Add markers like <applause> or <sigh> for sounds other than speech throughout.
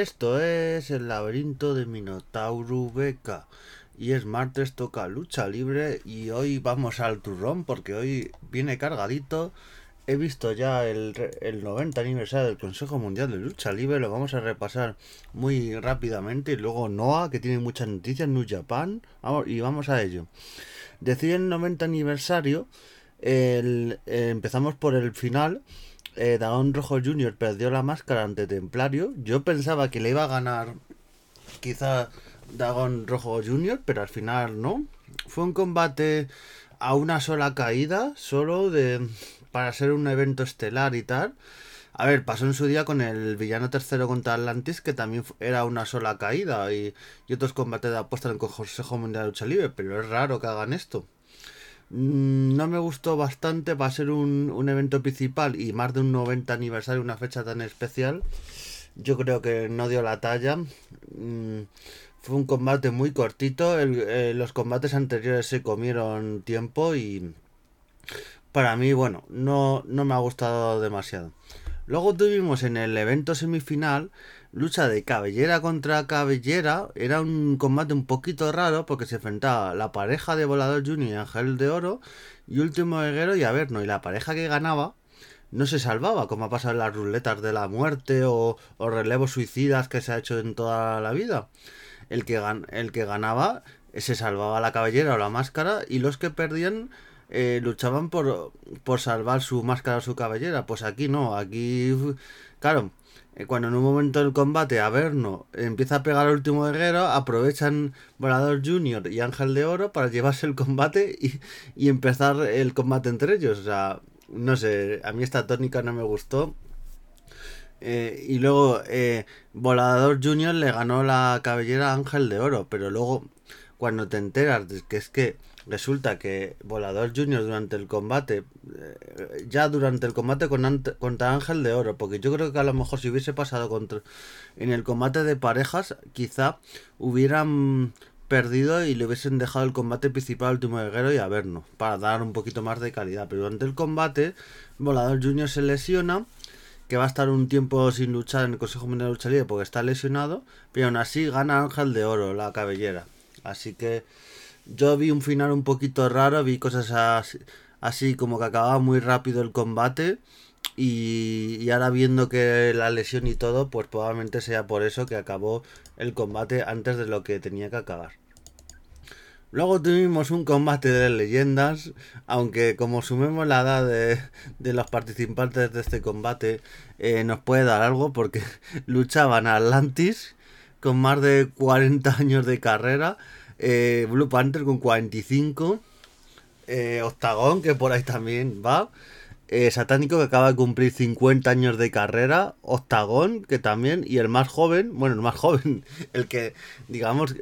Esto es el laberinto de Minotauro Beca. Y es martes, toca lucha libre. Y hoy vamos al turrón porque hoy viene cargadito. He visto ya el, el 90 aniversario del Consejo Mundial de Lucha Libre. Lo vamos a repasar muy rápidamente. Y luego Noah, que tiene muchas noticias. New Japan. Vamos, y vamos a ello. Decir el 90 aniversario. El, eh, empezamos por el final eh, Rojo Jr. perdió la máscara ante Templario. Yo pensaba que le iba a ganar quizá Dragón Rojo Jr., pero al final no. Fue un combate a una sola caída, solo de para ser un evento estelar y tal. A ver, pasó en su día con el villano tercero contra Atlantis, que también era una sola caída, y, y otros combates de apuesta en el Consejo Mundial de Lucha Libre, pero es raro que hagan esto. Mm, no me gustó bastante para ser un, un, evento principal y más de un 90 aniversario, una fecha tan especial. Yo creo que no dio la talla. Mm, fue un combate muy cortito. Eh, los combates anteriores se comieron tiempo y para mí, bueno, no, no me ha gustado demasiado. Luego tuvimos en el evento semifinal lucha de cabellera contra cabellera. Era un combate un poquito raro porque se enfrentaba la pareja de Volador Junior y Ángel de Oro y Último Guerrero y Averno. Y la pareja que ganaba no se salvaba, como ha pasado en las ruletas de la muerte o, o relevos suicidas que se ha hecho en toda la vida. El que, el que ganaba se salvaba la cabellera o la máscara y los que perdían eh, luchaban por, por salvar su máscara o su cabellera. Pues aquí no, aquí, claro, eh, cuando en un momento del combate Averno empieza a pegar al último guerrero, aprovechan Volador Junior y Ángel de Oro para llevarse el combate y, y empezar el combate entre ellos. O sea, no sé, a mí esta tónica no me gustó. Eh, y luego eh, Volador Junior le ganó la cabellera a Ángel de Oro, pero luego cuando te enteras de que es que resulta que Volador Junior durante el combate, eh, ya durante el combate con contra Ángel de Oro, porque yo creo que a lo mejor si hubiese pasado contra en el combate de parejas, quizá hubieran perdido y le hubiesen dejado el combate principal al último guerrero y a vernos, para dar un poquito más de calidad. Pero durante el combate, Volador Junior se lesiona, que va a estar un tiempo sin luchar en el Consejo Mundial de Lucha Libre porque está lesionado, pero aún así gana Ángel de Oro, la cabellera. Así que yo vi un final un poquito raro, vi cosas así, así como que acababa muy rápido el combate. Y, y, ahora viendo que la lesión y todo, pues probablemente sea por eso que acabó el combate antes de lo que tenía que acabar. Luego tuvimos un combate de leyendas, aunque como sumemos la edad de, de los participantes de este combate, eh, nos puede dar algo porque <laughs> luchaban Atlantis con más de 40 años de carrera eh, Blue Panther con 45, eh, Octagon, que por ahí también va, eh, Satánico, que acaba de cumplir 50 años de carrera, Octagon, que también, y el más joven, bueno, el más <laughs> joven, el que, digamos,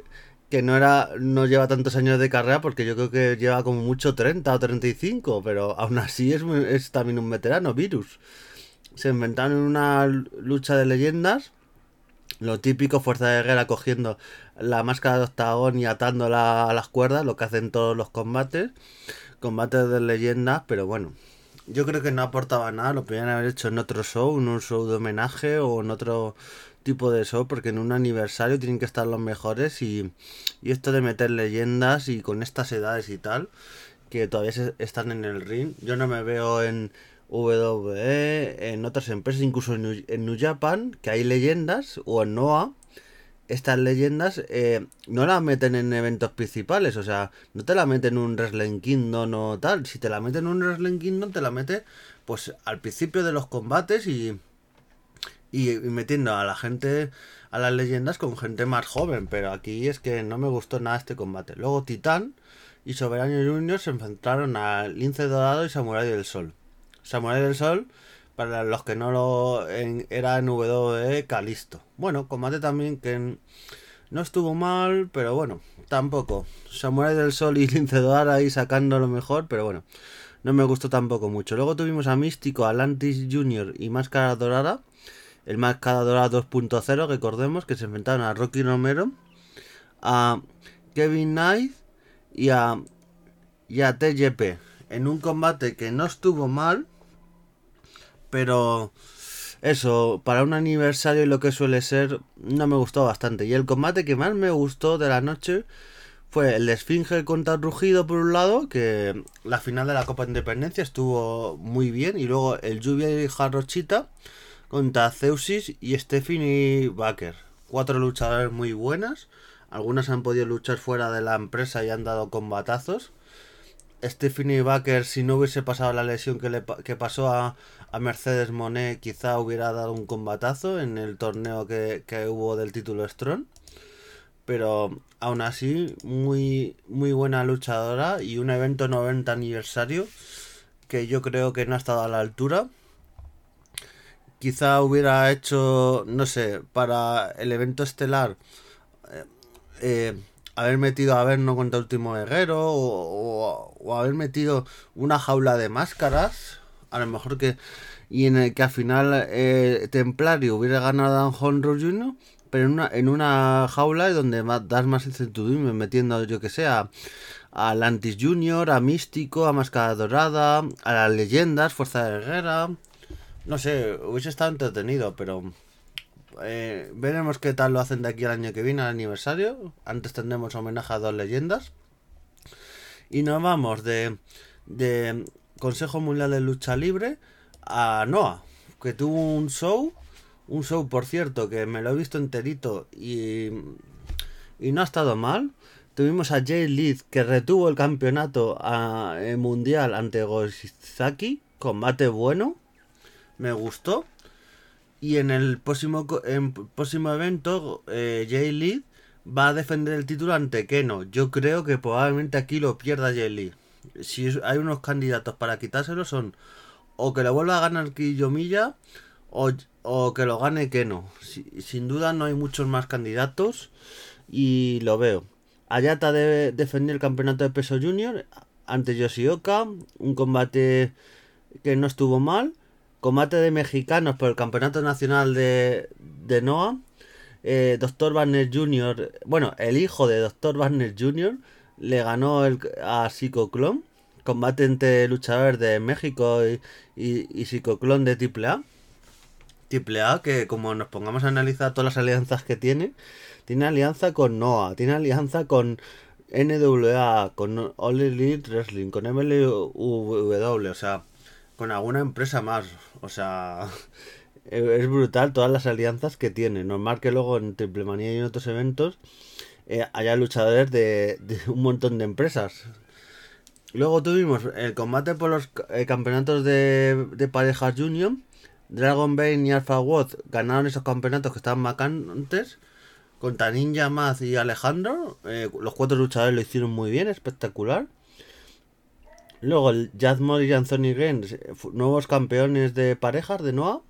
que no era no lleva tantos años de carrera porque yo creo que lleva como mucho 30 o 35, pero aún así es, es también un veterano, Virus. Se inventaron una lucha de leyendas lo típico, Fuerza de Guerra cogiendo la máscara de octagón y atándola a las cuerdas, lo que hacen todos los combates. Combates de leyendas, pero bueno. Yo creo que no aportaba nada, lo podrían haber hecho en otro show, en un show de homenaje o en otro tipo de show, porque en un aniversario tienen que estar los mejores y, y esto de meter leyendas y con estas edades y tal, que todavía están en el ring. Yo no me veo en, WWE, en otras empresas, incluso en New, Japan, que hay leyendas, o en Noah, estas leyendas eh, no las meten en eventos principales, o sea, no te la meten en un Wrestling Kingdom o tal. Si te la meten en un Wrestling Kingdom, te la mete pues al principio de los combates y, y, metiendo a la gente, a las leyendas con gente más joven. Pero aquí es que no me gustó nada este combate. Luego Titán y Soberano Junior se enfrentaron a Lince Dorado y Samurai del Sol. Samurai del Sol, para los que no lo era en WWE Calisto. Bueno, combate también que no estuvo mal, pero bueno, tampoco. Samurai del Sol y <laughs> Lincedor ahí sacando lo mejor, pero bueno, no me gustó tampoco mucho. Luego tuvimos a Místico, Atlantis Junior y Máscara Dorada. El Máscara Dorada 2.0, recordemos que se enfrentaron a Rocky Romero, a Kevin Knight y a, y a TJP en un combate que no estuvo mal, pero eso, para un aniversario y lo que suele ser, no me gustó bastante. Y el combate que más me gustó de la noche fue el Esfinge contra Rugido por un lado, que la final de la Copa Independencia estuvo muy bien, y luego el Lluvia y Jarrochita contra Zeusis y Stephanie Baker. Cuatro luchadores muy buenas, algunas han podido luchar fuera de la empresa y han dado combatazos. Stephanie Baker, si no hubiese pasado la lesión que, le, que pasó a, a, Mercedes Monet, quizá hubiera dado un combatazo en el torneo que, que hubo del título Strong. Pero aún así, muy, muy buena luchadora y un evento 90 aniversario que yo creo que no ha estado a la altura. Quizá hubiera hecho, no sé, para el evento estelar, eh, eh, haber metido a Verno contra Último Guerrero o, o, haber metido una jaula de máscaras. A lo mejor que. Y en el que al final eh, Templario hubiera ganado a Honro Jr., pero en una, en una jaula donde das más incertidumbre, metiendo, yo que sé, a, Atlantis Junior, a Místico, a Máscara Dorada, a las leyendas, Fuerza de Guerra. No sé, hubiese estado entretenido, pero eh, veremos qué tal lo hacen de aquí al año que viene, al aniversario. Antes tendremos homenaje a dos leyendas. Y nos vamos de, de Consejo Mundial de Lucha Libre a Noah, que tuvo un show. Un show, por cierto, que me lo he visto enterito y, y no ha estado mal. Tuvimos a Jay Lead, que retuvo el campeonato eh, mundial ante Gosaki. Combate bueno. Me gustó. Y en el próximo, en próximo evento, eh, Jay Lee va a defender el título ante Keno. Yo creo que probablemente aquí lo pierda Jay Lee. Si hay unos candidatos para quitárselo son o que lo vuelva a ganar Kiyomilla o, o que lo gane Keno. Si, sin duda no hay muchos más candidatos y lo veo. Ayata debe defender el campeonato de peso junior ante Yoshioka. Un combate que no estuvo mal combate de mexicanos por el Campeonato Nacional de, de NOA. Eh, Dr. Barner Jr., bueno, el hijo de Dr. Barner Jr. le ganó el, a Psicoclon. Combate entre luchadores de México y, y, y Psicoclon de AAA. AAA que como nos pongamos a analizar todas las alianzas que tiene, tiene alianza con NOA, tiene alianza con NWA, con All Elite Wrestling, con MLW, o sea, con alguna empresa más. O sea, <laughs> es brutal todas las alianzas que tiene. Normal que luego en Triple Manía y en otros eventos eh, haya luchadores de, un montón de empresas. Luego tuvimos el combate por los eh, campeonatos de, de parejas Junior. Dragon Bane y Alpha Watt ganaron esos campeonatos que estaban vacantes. Contra Ninja Maz y Alejandro. Eh, los cuatro luchadores lo hicieron muy bien, espectacular. Luego Jazz y Anthony Gaines, nuevos campeones de parejas de Noah.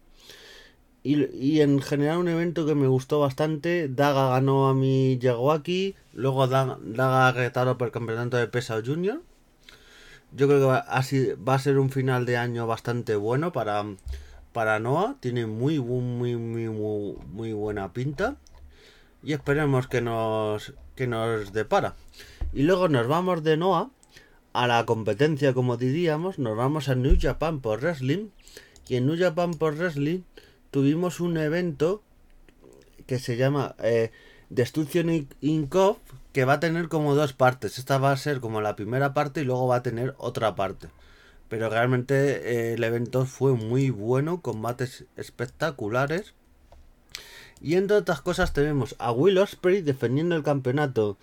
Y, y, en general un evento que me gustó bastante. Daga ganó a mi Yaguaki. Luego Daga, Daga por el campeonato de Pesa Junior. Yo creo que va, así, va a ser un final de año bastante bueno para, para Noah. Tiene muy, muy, muy, muy, muy buena pinta. Y esperemos que nos, que nos depara. Y luego nos vamos de Noah a la competencia, como diríamos, nos vamos a New Japan por Wrestling. Y en New Japan por Wrestling tuvimos un evento que se llama eh, Destruction Inc. que va a tener como dos partes. Esta va a ser como la primera parte y luego va a tener otra parte. Pero realmente eh, el evento fue muy bueno, combates espectaculares. Y entre otras cosas tenemos a Will Ospreay defendiendo el campeonato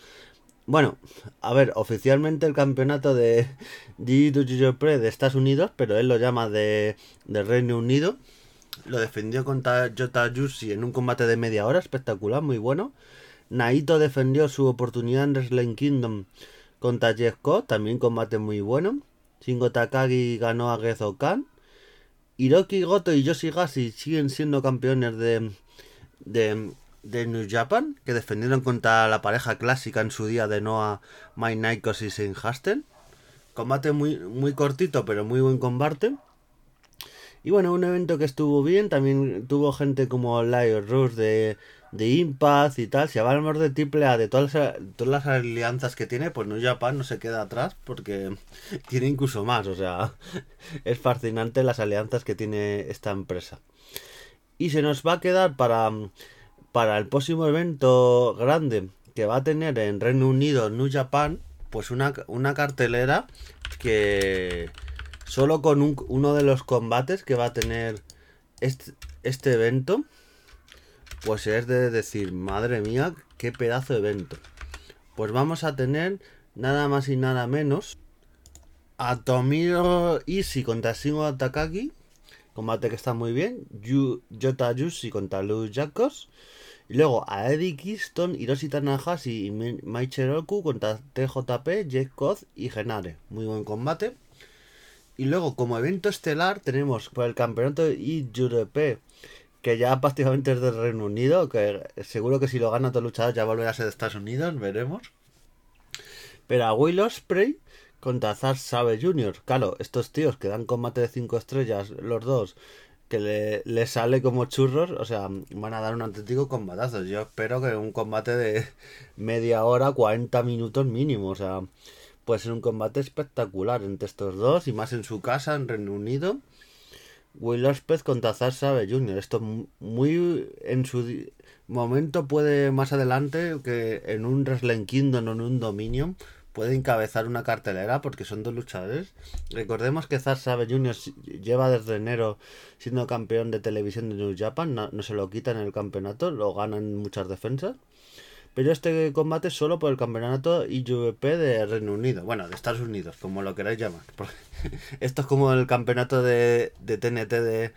bueno, a ver, oficialmente el campeonato de Jiu-Jitsu de Estados Unidos, pero él lo llama de, de Reino Unido. Lo defendió contra Jota Yushi en un combate de media hora, espectacular, muy bueno. Naito defendió su oportunidad en Wrestling Kingdom contra Jeff también combate muy bueno. Shingo Takagi ganó a Gezo Khan. Hiroki Goto y Yoshigashi siguen siendo campeones de, de de New Japan que defendieron contra la pareja clásica en su día de Noah, Mike Nikos y Sin Hasten. Combate muy, muy cortito, pero muy buen combate. Y bueno, un evento que estuvo bien. También tuvo gente como Lyle Rush de, de Impact y tal. Si hablamos de AAA, de todas todas las alianzas que tiene, pues New Japan no se queda atrás porque <laughs> tiene incluso más. O sea, <laughs> es fascinante las alianzas que tiene esta empresa. Y se nos va a quedar para, para el próximo evento grande que va a tener en Reino Unido, New Japan, pues una, una cartelera que solo con uno de los combates que va a tener este, este evento, pues es de decir, madre mía, qué pedazo de evento. Pues vamos a tener nada más y nada menos a Tomiro Ishii contra Shingo Takagi, combate que está muy bien, Yu, Yushi contra Lu Jacos, y luego a Eddie Kingston, Hiroshi Tanahashi y Maicheroku contra TJP, Jake Koz y Genare. Muy buen combate. Y luego, como evento estelar, tenemos por el campeonato IJURP, que ya prácticamente es del Reino Unido, que seguro que si lo gana todo luchador ya volverá a ser de Estados Unidos, veremos. Pero a Will Ospreay contra Zar Sabe Jr. Claro, estos tíos que dan combate de 5 estrellas, los dos, que le, le, sale como churros, o sea, van a dar un auténtico combatazo. Yo espero que un combate de media hora, 40 minutos mínimo, o sea, puede ser un combate espectacular entre estos dos y más en su casa, en Reino Unido. Will Ospreay contra Zack Sabe Jr. Esto muy en su momento puede más adelante que en un Wrestling Kingdom o en un Dominion puede encabezar una cartelera porque son dos luchadores. Recordemos que Zack Sabe Jr. lleva desde enero siendo campeón de televisión de New Japan, no, no se lo quita en el campeonato, lo gana en muchas defensas. Pero este combate es solo por el campeonato IWP de Reino Unido. Bueno, de Estados Unidos, como lo queráis llamar. <laughs> Esto es como el campeonato de, de TNT de,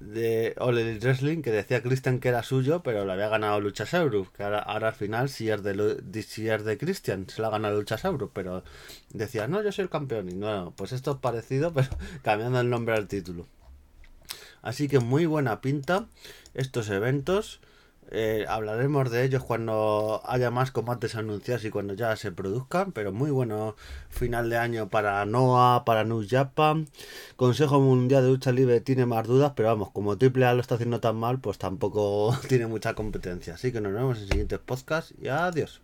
de All Elite Wrestling que decía Christian que era suyo, pero lo había ganado Luchasaurus. Que ahora, al final, si es, de, si es de Christian, se lo ha ganado Luchasaurus. Pero decía, no, yo soy el campeón. Y no, pues esto es parecido, <laughs> pero cambiando el nombre al título. Así que muy buena pinta estos eventos. Eh, hablaremos de ellos cuando haya más combates anunciados y cuando ya se produzcan, pero muy bueno final de año para Noah, para New Japan. Consejo Mundial de Lucha Libre tiene más dudas, pero vamos, como AAA lo está haciendo tan mal, pues tampoco <laughs> tiene mucha competencia. Así que nos vemos en siguientes podcasts y adiós.